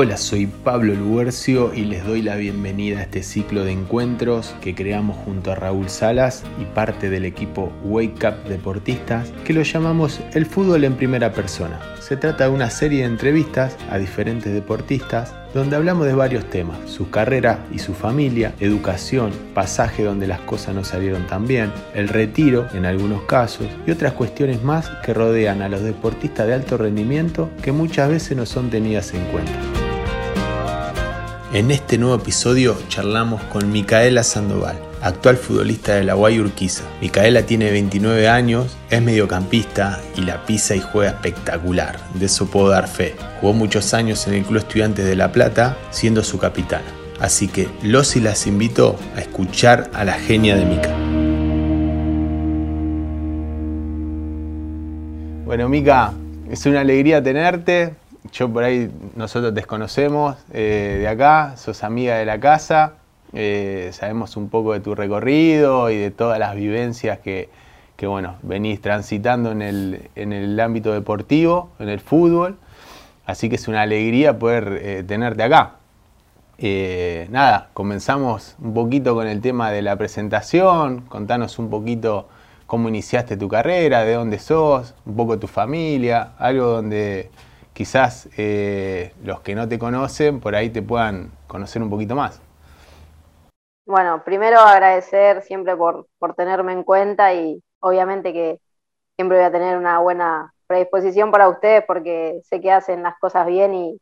Hola, soy Pablo Luercio y les doy la bienvenida a este ciclo de encuentros que creamos junto a Raúl Salas y parte del equipo Wake Up Deportistas que lo llamamos El fútbol en primera persona. Se trata de una serie de entrevistas a diferentes deportistas donde hablamos de varios temas, su carrera y su familia, educación, pasaje donde las cosas no salieron tan bien, el retiro en algunos casos y otras cuestiones más que rodean a los deportistas de alto rendimiento que muchas veces no son tenidas en cuenta. En este nuevo episodio charlamos con Micaela Sandoval, actual futbolista de la Guay Urquiza. Micaela tiene 29 años, es mediocampista y la pisa y juega espectacular, de eso puedo dar fe. Jugó muchos años en el Club Estudiantes de La Plata, siendo su capitana. Así que los y las invito a escuchar a la genia de Mica. Bueno, Mica, es una alegría tenerte yo por ahí, nosotros desconocemos eh, de acá, sos amiga de la casa, eh, sabemos un poco de tu recorrido y de todas las vivencias que, bueno, venís transitando en el, ámbito deportivo, en el fútbol, así que es una alegría poder eh, tenerte acá. nada, comenzamos un poquito con el tema de la presentación, contanos un poquito cómo iniciaste tu carrera, de dónde sos, un poco tu familia, algo donde quizás eh, los que no te conocen por ahí te puedan conocer un poquito más. Bueno, primero agradecer siempre por, tenerme en cuenta y obviamente que siempre voy a tener una buena predisposición para ustedes porque sé que hacen las cosas bien y,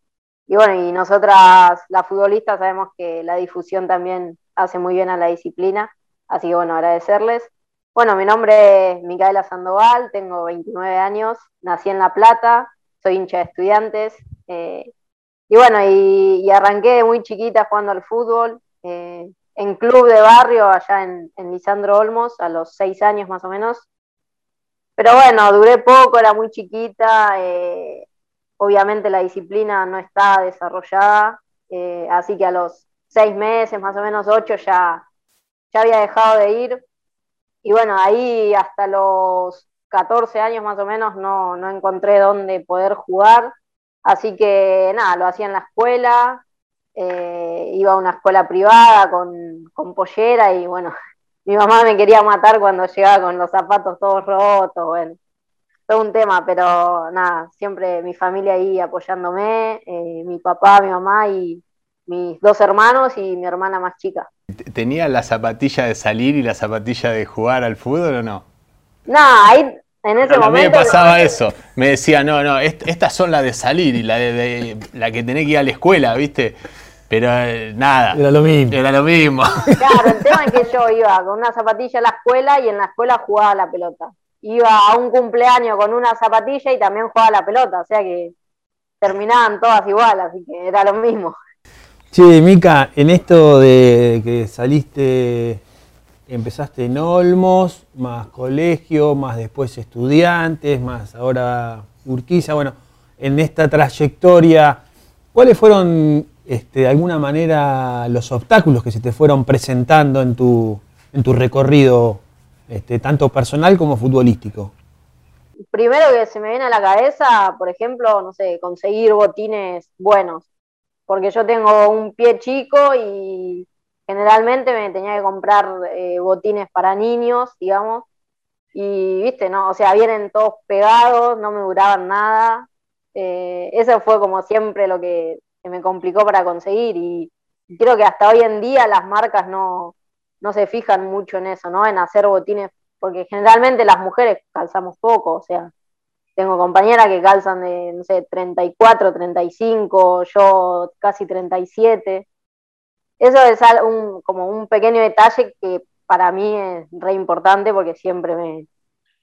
bueno, y nosotras las futbolistas sabemos que la difusión también hace muy bien a la disciplina, así que bueno, agradecerles. Bueno, mi nombre es Micaela Sandoval, tengo 29 años, nací en La Plata, soy hincha de estudiantes. Eh, y bueno, y, arranqué muy chiquita jugando al fútbol, eh, en club de barrio allá en, Lisandro Olmos, a los seis años más o menos. Pero bueno, duré poco, era muy chiquita, eh, obviamente la disciplina no está desarrollada, así que a los seis meses, más o menos ocho, ya, ya había dejado de ir. Y bueno, ahí hasta los 14 años más o menos no, encontré dónde poder jugar, así que nada, lo hacía en la escuela, eh, iba a una escuela privada con, con, pollera y bueno, mi mamá me quería matar cuando llegaba con los zapatos todos rotos, bueno, todo un tema, pero nada, siempre mi familia ahí apoyándome, eh, mi papá, mi mamá y mis dos hermanos y mi hermana más chica. ¿Tenía la zapatilla de salir y la zapatilla de jugar al fútbol o no? No, ahí en ese momento. A mí me pasaba eso. Me decía, no, no, estas son las de salir y la de, la que tenés que ir a la escuela, ¿viste? Pero eh, nada. Era lo mismo. Era lo mismo. Claro, el tema es que yo iba con una zapatilla a la escuela y en la escuela jugaba la pelota. Iba a un cumpleaños con una zapatilla y también jugaba la pelota. O sea que terminaban todas igual, así que era lo mismo. Sí, Mica, en esto de que saliste empezaste en Olmos, más colegio, más después estudiantes, más ahora Urquiza. Bueno, en esta trayectoria, ¿cuáles fueron este, de alguna manera los obstáculos que se te fueron presentando en tu, en tu recorrido, este, tanto personal como futbolístico? Primero que se me viene a la cabeza, por ejemplo, no sé, conseguir botines buenos, porque yo tengo un pie chico y generalmente me tenía que comprar eh, botines para niños, digamos, y viste, no, o sea, vienen todos pegados, no me duraban nada. Eh, eso fue como siempre lo que, me complicó para conseguir y, creo que hasta hoy en día las marcas no, no se fijan mucho en eso, ¿no? En hacer botines, porque generalmente las mujeres calzamos poco, o sea, tengo compañeras que calzan de, no sé, 34, 35, yo casi 37. Eso es un, como un pequeño detalle que para mí es re importante porque siempre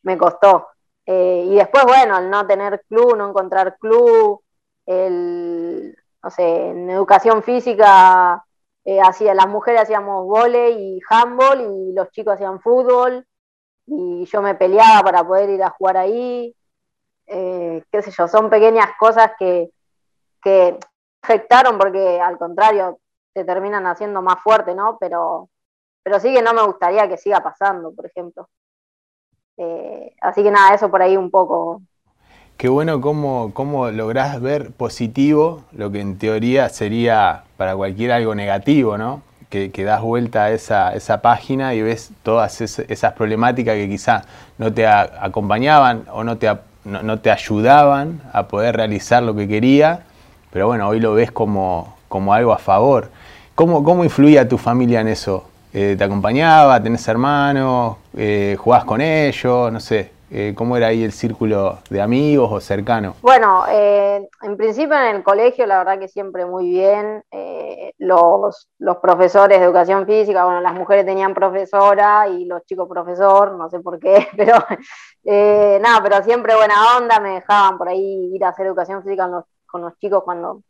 me, costó. Eh, y después, bueno, el no tener club, no encontrar club, el, no sé, en educación física, eh, hacía, las mujeres hacíamos volei y handball y los chicos hacían fútbol y yo me peleaba para poder ir a jugar ahí. Eh, qué sé yo, son pequeñas cosas que, que afectaron porque al contrario, te terminan haciendo más fuerte, ¿no? Pero, pero sí que no me gustaría que siga pasando, por ejemplo. Eh, así que nada, eso por ahí un poco. Qué bueno cómo, cómo lográs ver positivo lo que en teoría sería para cualquiera algo negativo, ¿no? Que, das vuelta a esa, esa, página y ves todas esas problemáticas que quizá no te acompañaban o no te, no, te ayudaban a poder realizar lo que quería, pero bueno, hoy lo ves como, como algo a favor. ¿Cómo, ¿Cómo influía tu familia en eso? Eh, ¿Te acompañaba? ¿Tenés hermanos? Eh, ¿Jugabas con ellos? No sé. Eh, ¿Cómo era ahí el círculo de amigos o cercano? Bueno, eh, en principio en el colegio la verdad que siempre muy bien. los, los, profesores de educación física, bueno, las mujeres tenían profesora y los chicos profesor, no sé por qué, pero nada, pero siempre buena onda, me dejaban por ahí ir a hacer educación física con los, con los chicos cuando,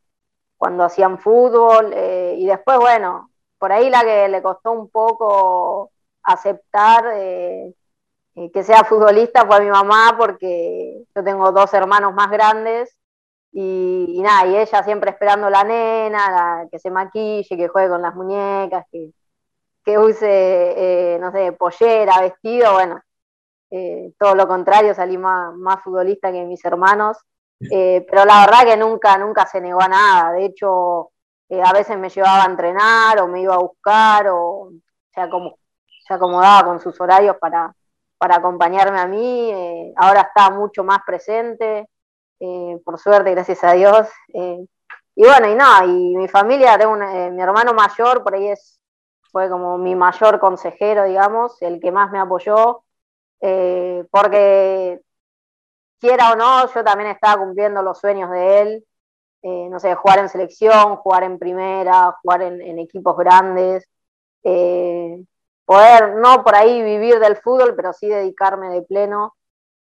cuando hacían fútbol y después, bueno, por ahí la que le costó un poco aceptar eh, eh, que sea futbolista fue mi mamá, porque yo tengo dos hermanos más grandes y, nada, y ella siempre esperando la nena, que se maquille, que juegue con las muñecas, que, que use, eh, no sé, pollera, vestido, bueno, todo lo contrario, salí más, más futbolista que mis hermanos, pero la verdad que nunca, nunca se negó a nada, de hecho a veces me llevaba a entrenar o me iba a buscar o se, acomodaba con sus horarios para, para acompañarme a mí. Eh, ahora está mucho más presente, eh, por suerte, gracias a Dios. Eh, y bueno, y no, y mi familia, mi hermano mayor, por ahí es, fue como mi mayor consejero, digamos, el que más me apoyó, porque quiera o no, yo también estaba cumpliendo los sueños de él. Eh, no sé, jugar en selección, jugar en primera, jugar en, equipos grandes, eh, poder no por ahí vivir del fútbol, pero sí dedicarme de pleno.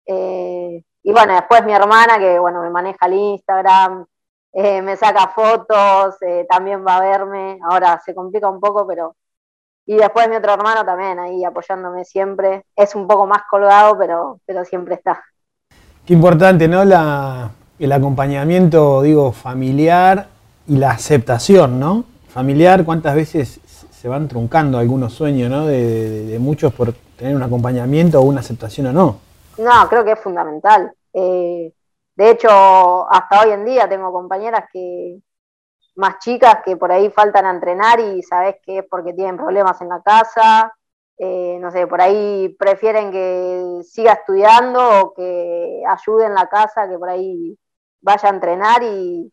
Eh, y bueno, después mi hermana, que bueno, me maneja el Instagram, me saca fotos, también va a verme, ahora se complica un poco, pero... Y después mi otro hermano también ahí apoyándome siempre. Es un poco más colgado, pero, pero siempre está. Importante, ¿no? La, el acompañamiento, digo, familiar y la aceptación, ¿no? Familiar, cuántas veces se van truncando algunos sueños, ¿no? De, muchos por tener un acompañamiento o una aceptación o no. No, creo que es fundamental. Eh, de hecho, hasta hoy en día tengo compañeras que más chicas que por ahí faltan a entrenar y sabes que es porque tienen problemas en la casa, eh, no sé, por ahí prefieren que siga estudiando o que ayude en la casa, que por ahí vaya a entrenar y,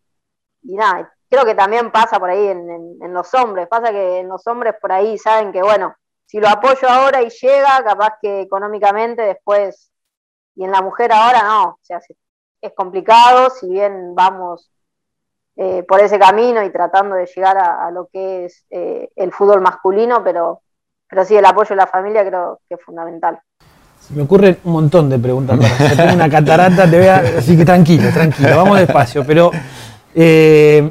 nada, creo que también pasa por ahí en, los hombres, pasa que en los hombres por ahí saben que, bueno, si lo apoyo ahora y llega, capaz que económicamente después, y en la mujer ahora no, o sea, es complicado, si bien vamos eh, por ese camino y tratando de llegar a, lo que es eh, el fútbol masculino, pero, pero sí, el apoyo de la familia creo que es fundamental me ocurren un montón de preguntas para. Tengo una catarata, te voy así que tranquilo, tranquilo, vamos despacio. Pero eh,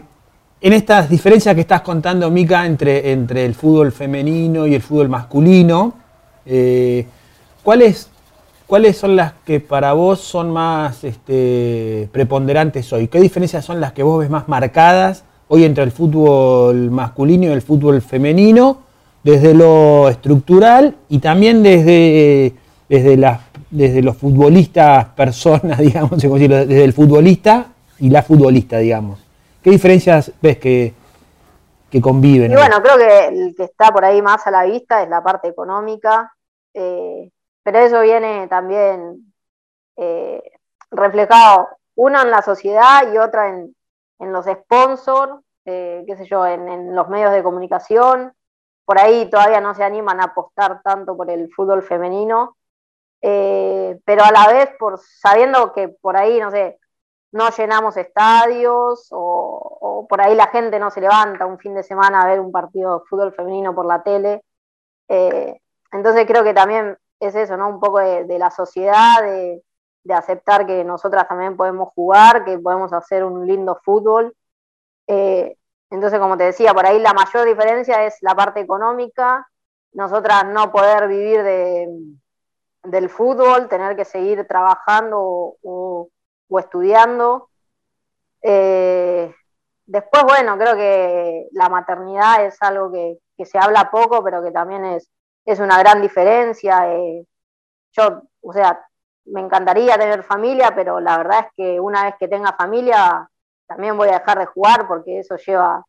en estas diferencias que estás contando, Mica, entre, entre el fútbol femenino y el fútbol masculino, eh, ¿cuáles, ¿cuáles son las que para vos son más este, preponderantes hoy? ¿Qué diferencias son las que vos ves más marcadas hoy entre el fútbol masculino y el fútbol femenino? Desde lo estructural y también desde desde, las, desde los futbolistas personas, digamos, desde el futbolista y la futbolista, digamos. ¿Qué diferencias ves que, que conviven? Y bueno, creo que el que está por ahí más a la vista es la parte económica, eh, pero eso viene también eh, reflejado, uno en la sociedad y otra en, en los sponsors, eh, qué sé yo, en, en, los medios de comunicación. Por ahí todavía no se animan a apostar tanto por el fútbol femenino eh, pero a la vez por sabiendo que por ahí, no sé, no llenamos estadios o, por ahí la gente no se levanta un fin de semana a ver un partido de fútbol femenino por la tele. Eh, entonces creo que también es eso, ¿no? Un poco de, la sociedad, de, aceptar que nosotras también podemos jugar, que podemos hacer un lindo fútbol. Eh, entonces, como te decía, por ahí la mayor diferencia es la parte económica, nosotras no poder vivir de, del fútbol, tener que seguir trabajando o, estudiando. Eh, después, bueno, creo que la maternidad es algo que, se habla poco, pero que también es, es una gran diferencia. Eh, yo, o sea, me encantaría tener familia, pero la verdad es que una vez que tenga familia, también voy a dejar de jugar porque eso lleva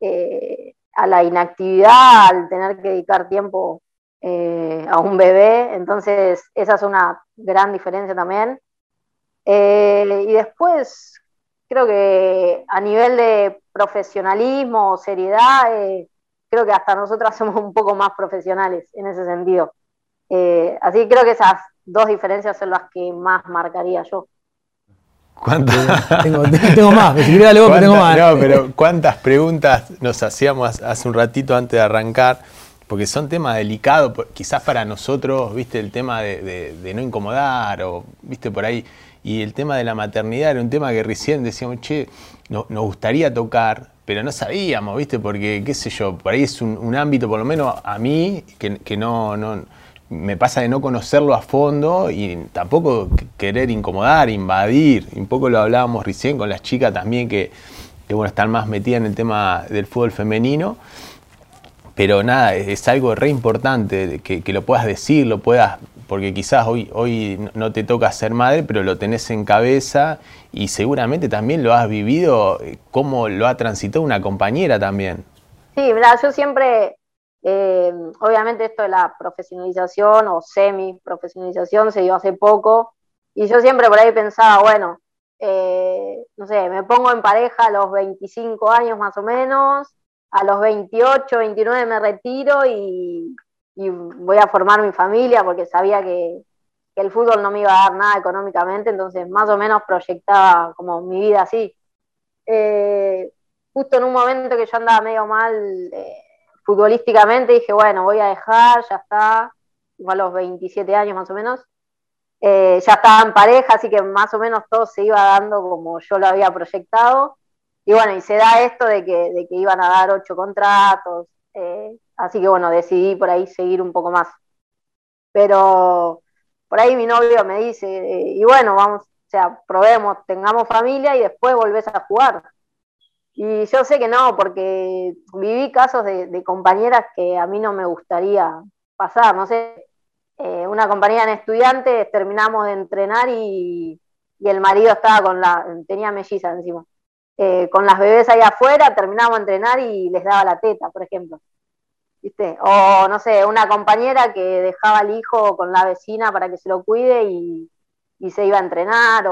eh, a la inactividad, al tener que dedicar tiempo eh, a un bebé. Entonces, esa es una gran diferencia también. Eh, y después, creo que a nivel de profesionalismo, seriedad, creo que hasta nosotras somos un poco más profesionales en ese sentido. así que creo que esas dos diferencias son las que más marcaría yo. ¿Cuántas? Tengo, tengo, más, si tengo más. No, pero ¿cuántas preguntas nos hacíamos hace un ratito antes de arrancar? Porque son temas delicados, quizás para nosotros, viste, el tema de, no incomodar, o viste por ahí, y el tema de la maternidad era un tema que recién decíamos, che, nos gustaría tocar, pero no sabíamos, viste, porque, qué sé yo, por ahí es un, ámbito, por lo menos a mí, que, que no, no me pasa de no conocerlo a fondo y tampoco querer incomodar, invadir. Un poco lo hablábamos recién con las chicas también que, bueno, están más metidas en el tema del fútbol femenino. Pero nada, es algo re importante que, lo puedas decir, lo puedas, porque quizás hoy, hoy no te toca ser madre, pero lo tenés en cabeza y seguramente también lo has vivido, eh, cómo lo ha transitado una compañera también. Sí, verdad, yo siempre eh, obviamente esto de la profesionalización o semi-profesionalización se dio hace poco y yo siempre por ahí pensaba, bueno, eh, no sé, me pongo en pareja a los 25 años más o menos, a los 28, 29 me retiro y, voy a formar mi familia porque sabía que, el fútbol no me iba a dar nada económicamente, entonces más o menos proyectaba como mi vida así. Eh, justo en un momento que yo andaba medio mal futbolísticamente dije, bueno, voy a dejar, ya está, a los 27 años más o menos. Eh, ya estaba en pareja, así que más o menos todo se iba dando como yo lo había proyectado. Y bueno, y se da esto de que, de que iban a dar ocho contratos, eh, así que bueno, decidí por ahí seguir un poco más. Pero por ahí mi novio me dice, eh, y bueno, vamos, o sea, probemos, tengamos familia y después volvés a jugar. Y yo sé que no, porque viví casos de, compañeras que a mí no me gustaría pasar, no sé, eh, una compañera en estudiantes, terminamos de entrenar y, el marido estaba con la, tenía melliza encima, eh, con las bebés ahí afuera, terminamos de entrenar y les daba la teta, por ejemplo. ¿Viste? O no sé, una compañera que dejaba al hijo con la vecina para que se lo cuide y, y se iba a entrenar,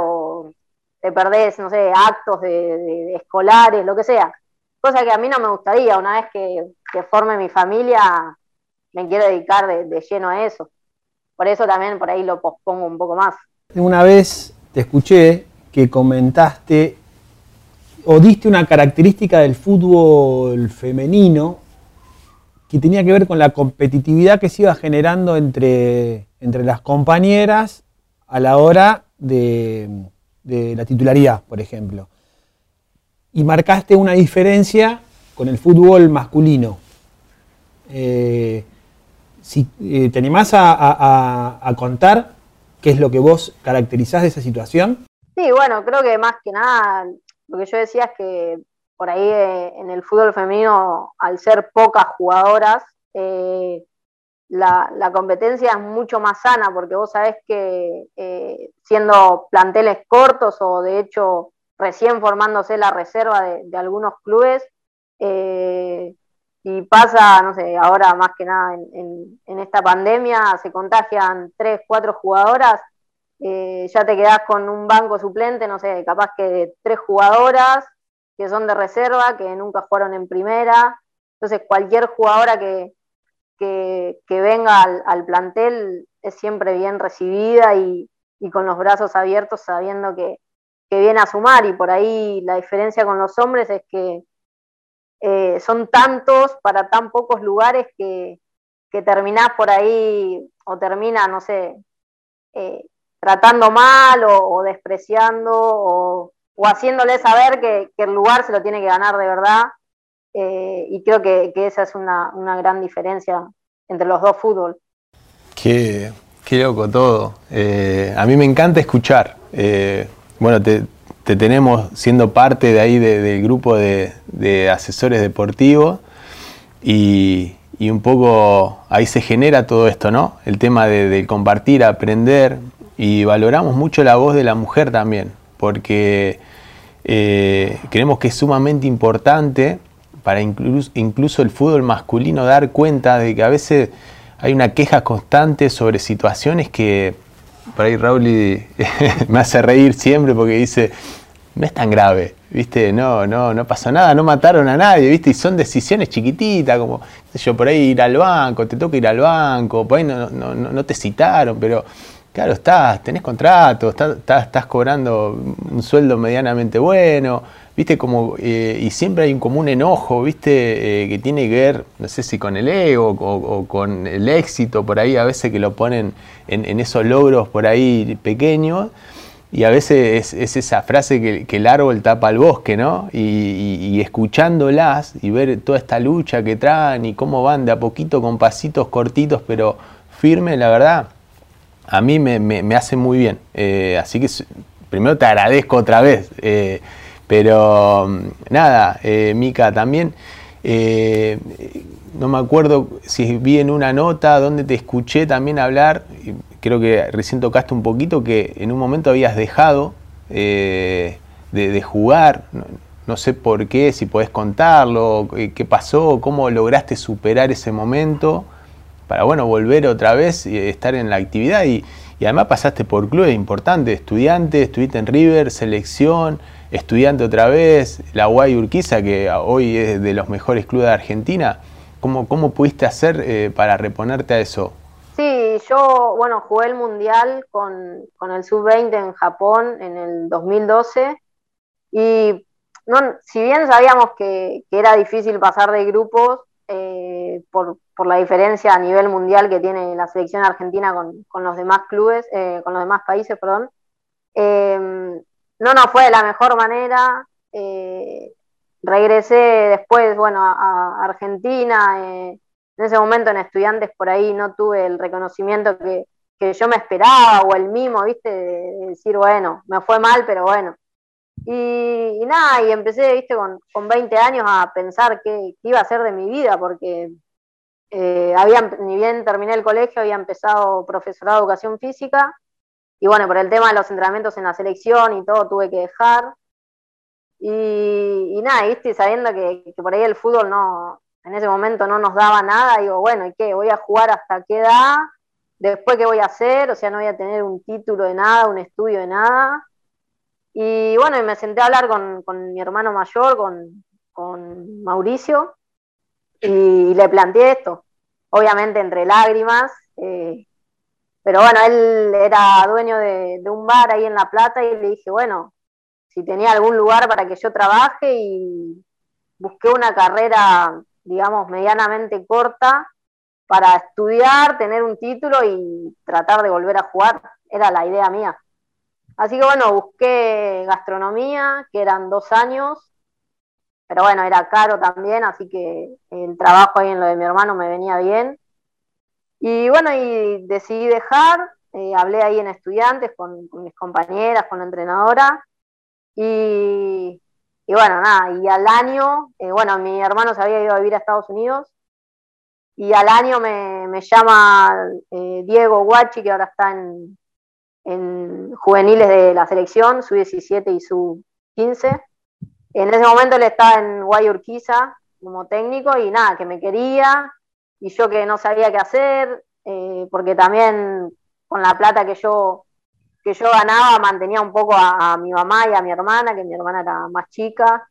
te perdés, no sé, actos de, escolares, lo que sea. Cosa que a mí no me gustaría, una vez que, forme mi familia, me quiero dedicar de, lleno a eso. Por eso también por ahí lo pospongo un poco más. Una vez te escuché que comentaste o diste una característica del fútbol femenino que tenía que ver con la competitividad que se iba generando entre, entre las compañeras a la hora de, de la titularidad, por ejemplo. Y marcaste una diferencia con el fútbol masculino. Eh, si, eh, ¿Te animás a, contar qué es lo que vos caracterizás de esa situación? Sí, bueno, creo que más que nada lo que yo decía es que por ahí eh, en el fútbol femenino, al ser pocas jugadoras, la, competencia es mucho más sana, porque vos sabés que eh, siendo planteles cortos o de hecho recién formándose la reserva de, algunos clubes, eh, y pasa, no sé, ahora más que nada en, esta pandemia se contagian tres, cuatro jugadoras, eh, ya te quedás con un banco suplente, no sé, capaz que tres jugadoras que son de reserva, que nunca fueron en primera. Entonces, cualquier jugadora que, que, venga al, plantel es siempre bien recibida y, con los brazos abiertos sabiendo que, viene a sumar. Y por ahí la diferencia con los hombres es que eh, son tantos para tan pocos lugares que, que terminás por ahí o termina, no sé, eh, tratando mal o, despreciando o, haciéndole saber que, el lugar se lo tiene que ganar de verdad eh, y creo que, esa es una, gran diferencia entre los dos fútbol. Qué, loco todo. Eh, a mí me encanta escuchar. Eh, bueno, te, tenemos siendo parte de ahí del grupo de, asesores deportivos y, un poco ahí se genera todo esto, ¿no? El tema de, compartir, aprender y valoramos mucho la voz de la mujer también, porque creemos que es sumamente importante para incluso, incluso el fútbol masculino dar cuenta de que a veces hay una queja constante sobre situaciones que por ahí Raúl me hace reír siempre porque dice, no es tan grave, ¿viste? No, no, no pasó nada, no mataron a nadie, ¿viste? Y son decisiones chiquititas, como, yo, por ahí ir al banco, te toca ir al banco, por ahí no, no, no te citaron, pero claro, estás, tenés contrato, estás, estás, cobrando un sueldo medianamente bueno, viste como, eh, y siempre hay un común enojo, viste, eh, que tiene que ver, no sé si con el ego o, con el éxito, por ahí a veces que lo ponen en, esos logros por ahí pequeños, y a veces es, esa frase que, el árbol tapa el bosque, ¿no? Y, escuchándolas y ver toda esta lucha que traen y cómo van de a poquito con pasitos cortitos, pero firmes, la verdad, a mí me, hace muy bien. Eh, así que primero te agradezco otra vez. Pero mm, nada, eh, Mica, también no me acuerdo si vi en una nota donde te escuché también hablar, creo que recién tocaste un poquito, que en un momento habías dejado de, jugar. No, sé por qué, si podés contarlo, qué pasó, cómo lograste superar ese momento para bueno, volver otra vez y estar en la actividad. Y, además pasaste por clubes importantes, estudiante, estuviste en River, selección, estudiante otra vez, la Guay Urquiza, que hoy es de los mejores clubes de Argentina. ¿Cómo, cómo pudiste hacer eh, para reponerte a eso? Sí, yo, bueno, jugué el Mundial con, el Sub-20 en Japón en el 2012 y no, si bien sabíamos que, que era difícil pasar de grupos, eh, por, la diferencia a nivel mundial que tiene la selección argentina con, los demás clubes, eh, con los demás países, perdón. No nos fue de la mejor manera. Eh, regresé después, bueno, a, Argentina. en ese momento en estudiantes por ahí no tuve el reconocimiento que, que yo me esperaba o el mimo, ¿viste? De decir, bueno, me fue mal, pero bueno, y, nada, y empecé, viste, con, con 20 años a pensar qué, iba a hacer de mi vida, porque eh, había, ni bien terminé el colegio, había empezado profesorado de educación física, y bueno, por el tema de los entrenamientos en la selección y todo, tuve que dejar. Y, nada, viste, sabiendo que, por ahí el fútbol no, en ese momento no nos daba nada, digo, bueno, ¿y qué? ¿Voy a jugar hasta qué edad? ¿Después qué voy a hacer? O sea, no voy a tener un título de nada, un estudio de nada. Y bueno, y me senté a hablar con, mi hermano mayor, con, Mauricio, y le planteé esto, obviamente entre lágrimas, eh, pero bueno, él era dueño de, un bar ahí en La Plata y le dije, bueno, si tenía algún lugar para que yo trabaje y busqué una carrera, digamos, medianamente corta para estudiar, tener un título y tratar de volver a jugar. Era la idea mía. Así que bueno, busqué gastronomía, que eran dos años, pero bueno, era caro también, así que el trabajo ahí en lo de mi hermano me venía bien. Y bueno, y decidí dejar, eh, hablé ahí en estudiantes con, mis compañeras, con la entrenadora, y, bueno, nada, y al año, eh, bueno, mi hermano se había ido a vivir a Estados Unidos, y al año me, llama eh, Diego Guachi, que ahora está en, en juveniles de la selección, su 17 y su 15. En ese momento él estaba en Guayurquiza como técnico y nada, que me quería y yo que no sabía qué hacer, eh, porque también con la plata que yo, que yo ganaba mantenía un poco a, mi mamá y a mi hermana, que mi hermana era más chica.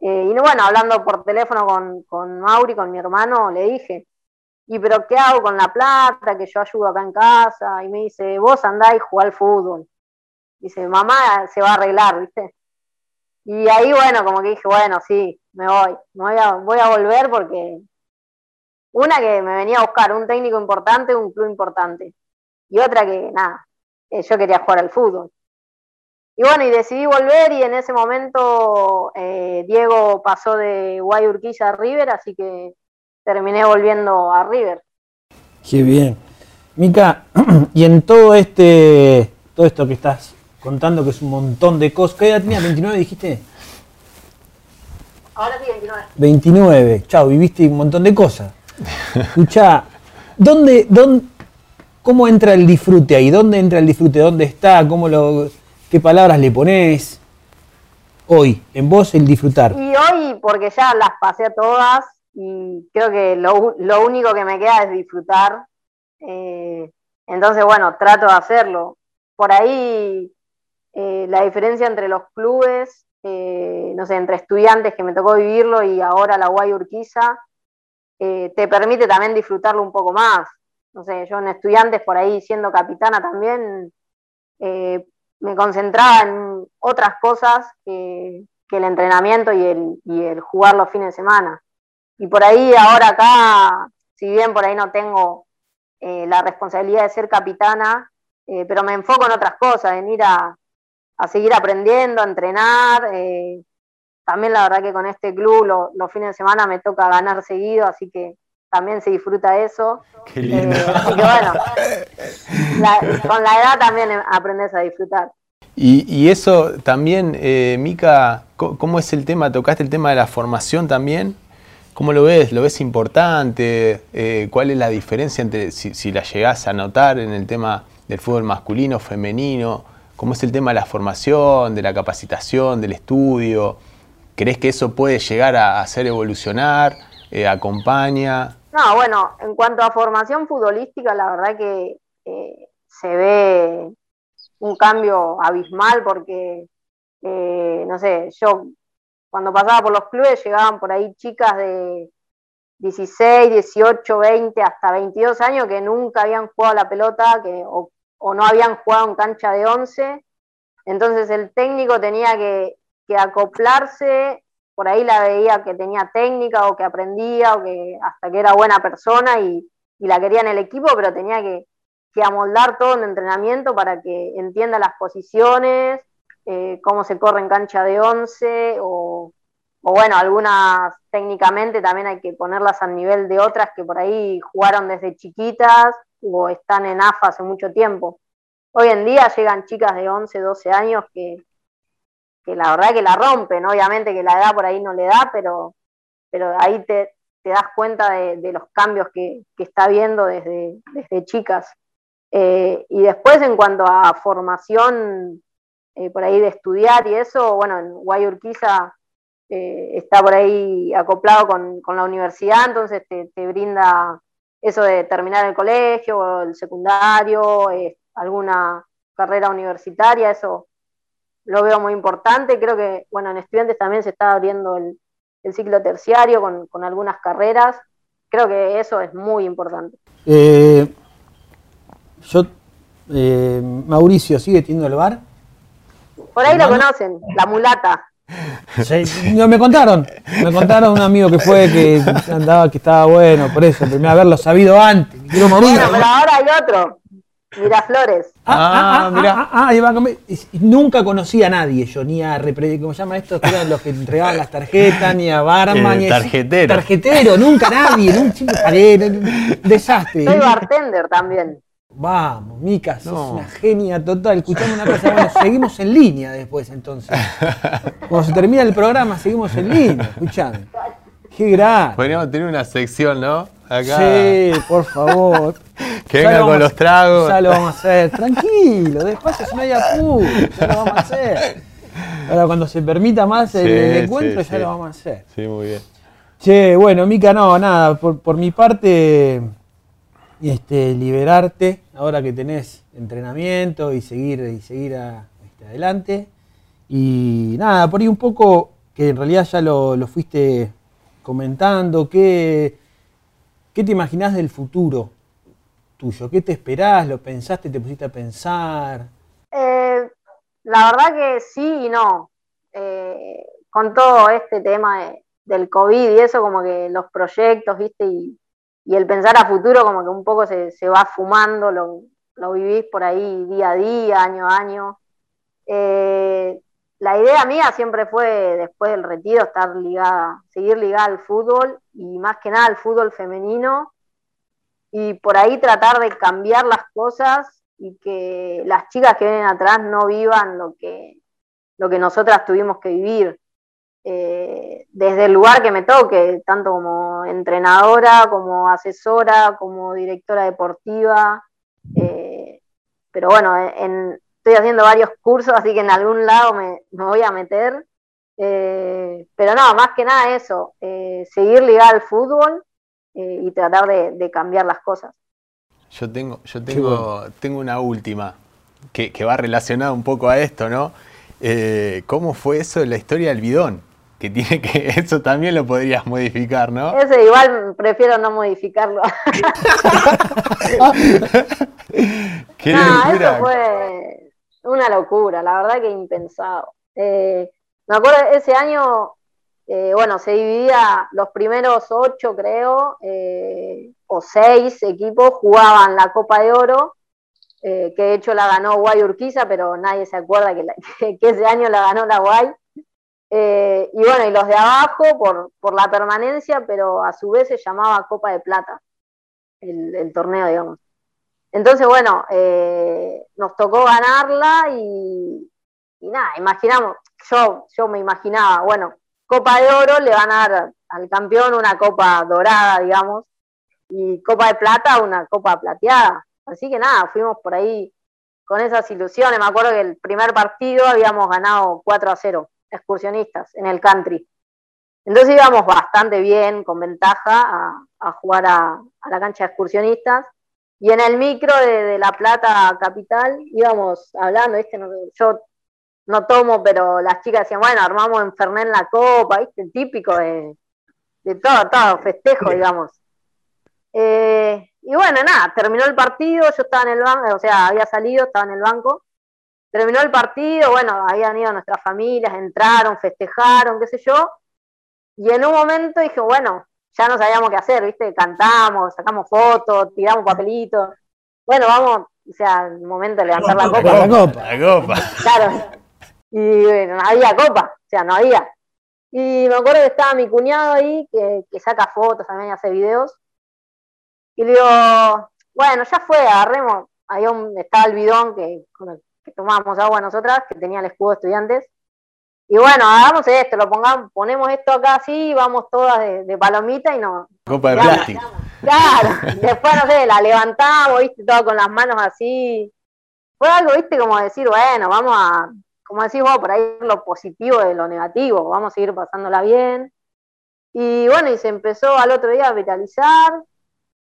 Eh, y bueno, hablando por teléfono con, con Mauri, con mi hermano, le dije, y pero ¿qué hago con la plata? Que yo ayudo acá en casa. Y me dice, vos andá y jugá al fútbol. Dice, mamá se va a arreglar, ¿viste? Y ahí, bueno, como que dije, bueno, sí, me voy. Me voy, a, voy a volver porque una que me venía a buscar, un técnico importante, un club importante. Y otra que, nada, yo quería jugar al fútbol. Y bueno, y decidí volver y en ese momento eh, Diego pasó de Guayurquilla a River, así que terminé volviendo a River. Qué bien. Mica, y en todo este, todo esto que estás contando, que es un montón de cosas, ¿qué edad tenías? ¿29 dijiste? Ahora sí, 29. 29, chao, viviste un montón de cosas. Escucha, ¿dónde, dónde, ¿Cómo entra el disfrute ahí? ¿Dónde entra el disfrute? ¿Dónde está? ¿Cómo lo, ¿Qué palabras le pones? Hoy, en vos el disfrutar. Y hoy, porque ya las pasé a todas y creo que lo, lo único que me queda es disfrutar. Eh, entonces, bueno, trato de hacerlo. Por ahí eh, la diferencia entre los clubes, eh, no sé, entre estudiantes que me tocó vivirlo y ahora la Guay Urquiza, eh, te permite también disfrutarlo un poco más. No sé, yo en estudiantes por ahí siendo capitana también me concentraba en otras cosas que, el entrenamiento y el, jugar los fines de semana. Y por ahí ahora acá, si bien por ahí no tengo la responsabilidad de ser capitana, pero me enfoco en otras cosas, en ir a, seguir aprendiendo, a entrenar. Eh, también la verdad que con este club los fines de semana me toca ganar seguido, así que también se disfruta eso. Qué lindo. Eh, así que bueno, con la edad también aprendes a disfrutar. Y, eso también, eh, Mica, ¿cómo es el tema? ¿Tocaste el tema de la formación también? ¿Cómo lo ves? ¿Lo ves importante? Eh, ¿Cuál es la diferencia entre si, si, la llegás a notar en el tema del fútbol masculino, femenino? ¿Cómo es el tema de la formación, de la capacitación, del estudio? ¿Crees que eso puede llegar a hacer evolucionar? Eh, ¿Acompaña? No, bueno, en cuanto a formación futbolística, la verdad que eh, se ve un cambio abismal porque, eh, no sé, yo cuando pasaba por los clubes llegaban por ahí chicas de 16, 18, 20, hasta 22 años que nunca habían jugado la pelota que, o no habían jugado en cancha de 11, entonces el técnico tenía que, acoplarse, por ahí la veía que tenía técnica o que aprendía o que hasta que era buena persona y, la quería en el equipo, pero tenía que, amoldar todo en entrenamiento para que entienda las posiciones, eh, cómo se corre en cancha de 11 o, o bueno, algunas técnicamente también hay que ponerlas al nivel de otras que por ahí jugaron desde chiquitas o están en AFA hace mucho tiempo. Hoy en día llegan chicas de 11, 12 años que, la verdad que la rompen, obviamente que la edad por ahí no le da, pero, pero ahí te, das cuenta de, los cambios que, está viendo desde, desde chicas. Eh, y después en cuanto a formación eh, por ahí de estudiar y eso, bueno, en Guayurquiza eh, está por ahí acoplado con, la universidad, entonces te, te brinda eso de terminar el colegio, el secundario, eh, alguna carrera universitaria, eso lo veo muy importante. Creo que, bueno, en estudiantes también se está abriendo el, ciclo terciario con, algunas carreras. Creo que eso es muy importante. Eh, yo, eh, Mauricio, ¿sigue teniendo el bar? Por ahí lo conocen, la mulata no, me contaron, me contaron un amigo que fue que andaba que estaba bueno, por eso, primero haberlo sabido antes. Quiero morir. pero ahora hay otro. Miraflores. Ah, ah, ah, ah, ah nunca conocí a nadie yo, ni a ¿cómo se llama esto? Que eran los que entregaban las tarjetas, ni a Barman, ni tarjetero. Tarjetero, nunca nadie, nunca, desastre. Soy bartender también. Vamos, Mica, sos una genia total. Escuchame una cosa, bueno, seguimos en línea después entonces. Cuando se termina el programa, seguimos en línea, escuchame. Qué grande. Podríamos tener una sección, ¿no? Acá. Sí, por favor. Que venga con los tragos. Ya lo vamos a hacer. Tranquilo, despacio, si no hay apuro. Ya lo vamos a hacer. Ahora, cuando se permita más el, encuentro, ya lo vamos a hacer. Sí, muy bien. Che, bueno, Mica, no, nada. Por, por mi parte este, liberarte ahora que tenés entrenamiento y seguir, y seguir este, adelante. Y nada, por ahí un poco, que en realidad ya lo, fuiste comentando, ¿qué, ¿qué te imaginás del futuro tuyo? ¿Qué te esperás? ¿Lo pensaste? ¿Te pusiste a pensar? Eh, la verdad que sí y no. Eh, con todo este tema del COVID y eso, como que los proyectos, viste, y el pensar a futuro como que un poco se, va fumando, lo, lo, vivís por ahí día a día, año a año. Eh, la idea mía siempre fue, después del retiro, estar ligada, seguir ligada al fútbol y más que nada al fútbol femenino y por ahí tratar de cambiar las cosas y que las chicas que vienen atrás no vivan lo que, lo que nosotras tuvimos que vivir. Eh, desde el lugar que me toque, tanto como entrenadora, como asesora, como directora deportiva, Eh, pero bueno, estoy haciendo varios cursos, así que en algún lado me, voy a meter. Eh, pero no, más que nada eso, seguir ligado al fútbol y tratar de, cambiar las cosas. Yo tengo, yo tengo, tengo una última que, que, va relacionada un poco a esto, ¿no? ¿Cómo fue eso de la historia del bidón? que tiene que eso también lo podrías modificar, ¿no? Ese igual prefiero no modificarlo. Qué no, eso fue una locura, la verdad que impensado. Eh, me acuerdo ese año, eh, bueno, se dividía los primeros ocho, creo, eh, o seis equipos jugaban la Copa de Oro, que de hecho la ganó Guay Urquiza, pero nadie se acuerda que, ese año la ganó la Guay. Eh, y bueno, y los de abajo por, por, la permanencia, pero a su vez se llamaba Copa de Plata, el, torneo, digamos. Entonces, bueno, eh, nos tocó ganarla y, nada, imaginamos, yo, yo me imaginaba, bueno, Copa de Oro le van a dar al campeón una copa dorada, digamos, y Copa de Plata una copa plateada. Así que nada, fuimos por ahí con esas ilusiones. Me acuerdo que el primer partido habíamos ganado 4 a 0 excursionistas en el country. Entonces íbamos bastante bien, con ventaja, a, jugar a, la cancha de excursionistas. Y en el micro de, La Plata Capital íbamos hablando, ¿viste? yo no tomo, pero las chicas decían, bueno, armamos en Fernet en la copa, ¿viste? Típico de, todo, todo, festejo, digamos. Eh, y bueno, nada, terminó el partido, yo estaba en el banco, o sea, había salido, estaba en el banco, Terminó el partido, bueno, habían ido nuestras familias, entraron, festejaron, qué sé yo, y en un momento dije, bueno, ya no sabíamos qué hacer, ¿viste? Cantamos, sacamos fotos, tiramos papelitos. Bueno, vamos, o sea, el momento de levantar la, copa. La copa, la copa. Claro. Y bueno, no había copa, o sea, no había. Y me acuerdo que estaba mi cuñado ahí, que, saca fotos, también hace videos. Y le digo, bueno, ya fue, agarremos. Ahí estaba el bidón que, que tomábamos agua nosotras, que tenía el escudo de estudiantes. Y bueno, hagamos esto, lo pongamos, ponemos esto acá así, vamos todas de, palomita y no. Copa de plástico. Claro, después no sé, la levantamos, viste, todo con las manos así. Fue algo, viste, como decir, bueno, vamos a, como decís vos, por ahí lo positivo de lo negativo, vamos a seguir pasándola bien. Y bueno, y se empezó al otro día a vitalizar,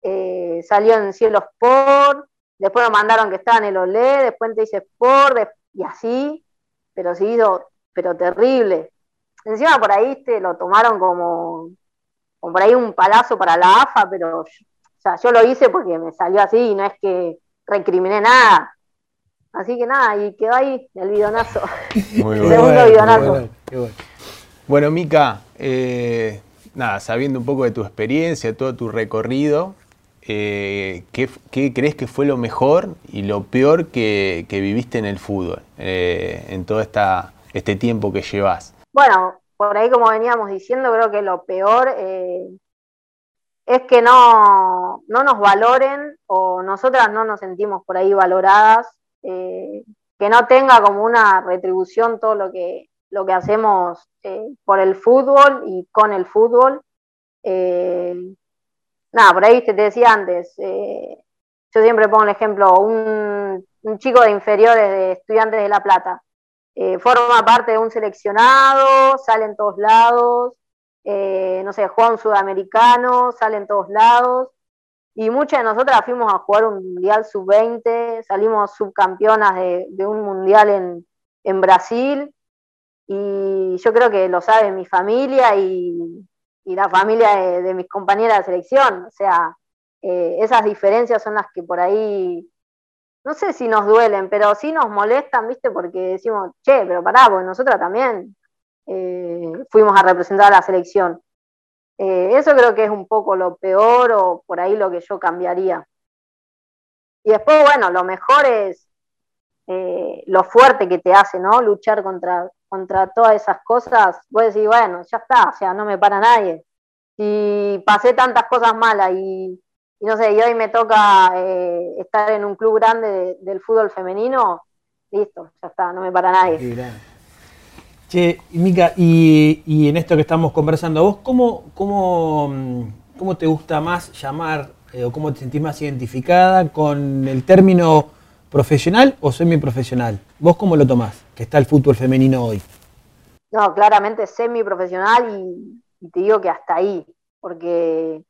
eh, salió en Cielo Sport, después nos mandaron que estaba en el OLE, después te dice Sport, y así, pero se hizo, pero terrible. Encima por ahí te lo tomaron como, como por ahí un palazo para la AFA, pero o sea, yo lo hice porque me salió así, no es que recriminé nada. Así que nada, y quedó ahí el bidonazo. Muy bueno. Segundo bidonazo. Bueno, Mica, eh, nada, sabiendo un poco de tu experiencia, todo tu recorrido, eh, ¿qué, crees que fue lo mejor y lo peor que, viviste en el fútbol eh, en todo esta, este tiempo que llevas? Bueno, por ahí como veníamos diciendo, creo que lo peor eh, es que no, no, nos valoren o nosotras no nos sentimos por ahí valoradas, que no tenga como una retribución todo lo que, lo que hacemos por el fútbol y con el fútbol. Nada, por ahí te, decía antes, eh, yo siempre pongo el ejemplo, un, chico de inferiores de estudiantes de La Plata, eh, forma parte de un seleccionado, sale en todos lados, eh, no sé, juega un sudamericano, sale en todos lados, y muchas de nosotras fuimos a jugar un Mundial Sub-20, salimos subcampeonas de, de un Mundial en, en Brasil, y yo creo que lo sabe mi familia y, y la familia de, mis compañeras de selección. O sea, eh, esas diferencias son las que por ahí, no sé si nos duelen, pero sí nos molestan, ¿viste? Porque decimos, che, pero pará, porque nosotros también eh, fuimos a representar a la selección. Eh, eso creo que es un poco lo peor o por ahí lo que yo cambiaría. Y después, bueno, lo mejor es lo fuerte que te hace, ¿no? Luchar contra, contra todas esas cosas, a decir, bueno, ya está, o sea, no me para nadie. Y pasé tantas cosas malas y, no sé, y hoy me toca eh, estar en un club grande del fútbol femenino, listo, ya está, no me para nadie. Che, Mica, y, en esto que estamos conversando, ¿vos cómo, cómo, cómo te gusta más llamar eh, o cómo te sentís más identificada con el término profesional o semiprofesional? ¿Vos cómo lo tomás, que está el fútbol femenino hoy? No, claramente semiprofesional y, y te digo que hasta ahí, porque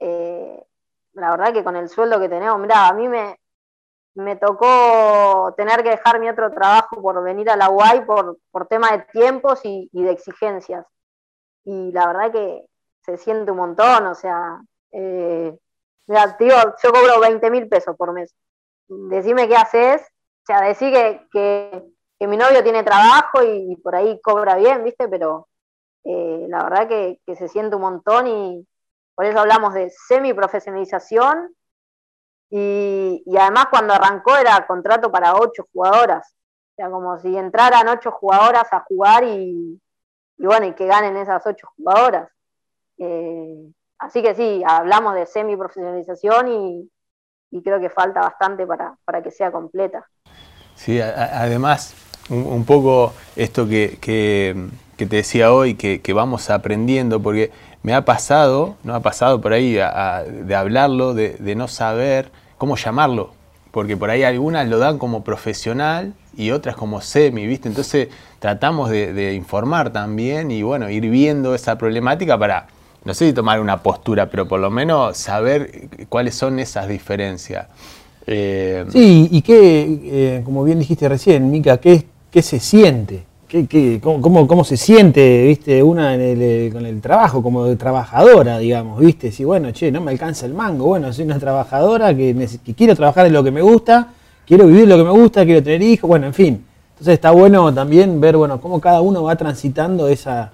eh, la verdad que con el sueldo que tenemos, mira, a mí me, me tocó tener que dejar mi otro trabajo por venir a la UAI por, por tema de tiempos y, de exigencias. Y la verdad que se siente un montón, o sea, eh, tío, yo cobro 20 mil pesos por mes. Decime qué haces, o sea, decir que, que, mi novio tiene trabajo y, por ahí cobra bien, ¿viste? Pero eh, la verdad que, que se siente un montón y por eso hablamos de semiprofesionalización y, y además cuando arrancó era contrato para ocho jugadoras. O sea, como si entraran ocho jugadoras a jugar y, bueno, y que ganen esas ocho jugadoras. Eh, así que sí, hablamos de semiprofesionalización y, y creo que falta bastante para, que sea completa. Sí, además, un, poco esto que, que, te decía hoy, que, que, vamos aprendiendo, porque me ha pasado, no ha pasado por ahí de hablarlo, de, no saber cómo llamarlo, porque por ahí algunas lo dan como profesional y otras como semi, ¿viste? Entonces tratamos de, informar también y bueno, ir viendo esa problemática para, no sé si tomar una postura, pero por lo menos saber cuáles son esas diferencias. Eh, sí, y qué, eh, como bien dijiste recién, Mica, ¿qué, qué se siente? ¿Qué, cómo, cómo, se siente, viste, una eh, con el trabajo, como trabajadora, digamos, viste? Si, bueno, che, no me alcanza el mango, bueno, soy una trabajadora que, quiero trabajar en lo que me gusta, quiero vivir lo que me gusta, quiero tener hijos, bueno, en fin. Entonces está bueno también ver, bueno, cómo cada uno va transitando esa,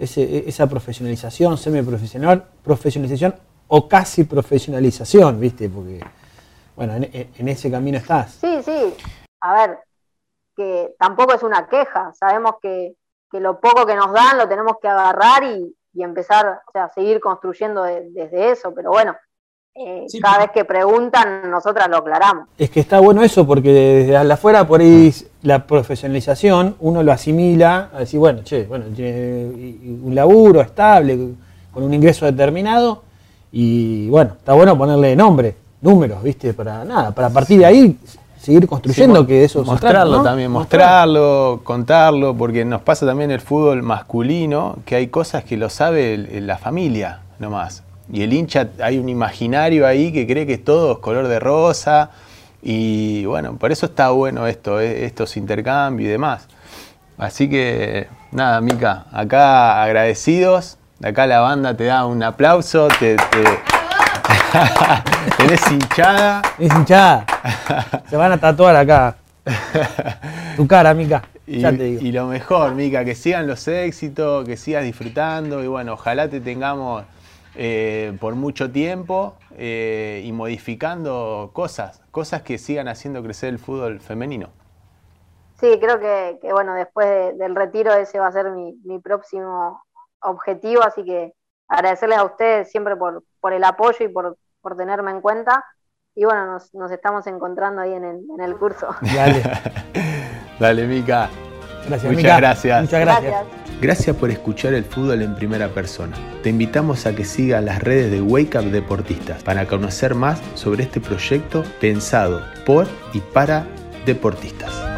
esa profesionalización, semi-profesional, profesionalización o casi profesionalización, viste, porque, bueno, en, en ese camino estás. Sí, sí. A ver, que tampoco es una queja, sabemos que, lo poco que nos dan lo tenemos que agarrar y, empezar, o sea, seguir construyendo desde eso, pero bueno, eh, cada vez que preguntan, nosotras lo aclaramos. Es que está bueno eso, porque desde afuera por ahí la profesionalización uno lo asimila a decir, bueno, che, bueno, tiene un laburo estable, con un ingreso determinado, y bueno, está bueno ponerle nombre, números, ¿viste? Para nada, para partir de ahí seguir construyendo que eso mostrarlo también mostrarlo contarlo porque nos pasa también el fútbol masculino que hay cosas que lo sabe la familia nomás. Y el hincha hay un imaginario ahí que cree que todo es color de rosa y bueno por eso está bueno esto eh, estos intercambios y demás. Así que nada Mica acá agradecidos acá la banda te da un aplauso te Eres hinchada. Es hinchada. Se van a tatuar acá. Tu cara, Mica. Y, y lo mejor, Mica, que sigan los éxitos, que sigas disfrutando y bueno, ojalá te tengamos eh, por mucho tiempo eh, y modificando cosas, cosas que sigan haciendo crecer el fútbol femenino. Sí, creo que, bueno, después del retiro ese va a ser mi, mi próximo objetivo, así que agradecerles a ustedes siempre por, por el apoyo y por, por tenerme en cuenta. Y bueno, nos, nos estamos encontrando ahí en el, en el curso. Dale. Dale, Mica. Gracias, Muchas gracias. Muchas gracias. Gracias por escuchar el fútbol en primera persona. Te invitamos a que sigas las redes de Wake Up Deportistas para conocer más sobre este proyecto pensado por y para deportistas.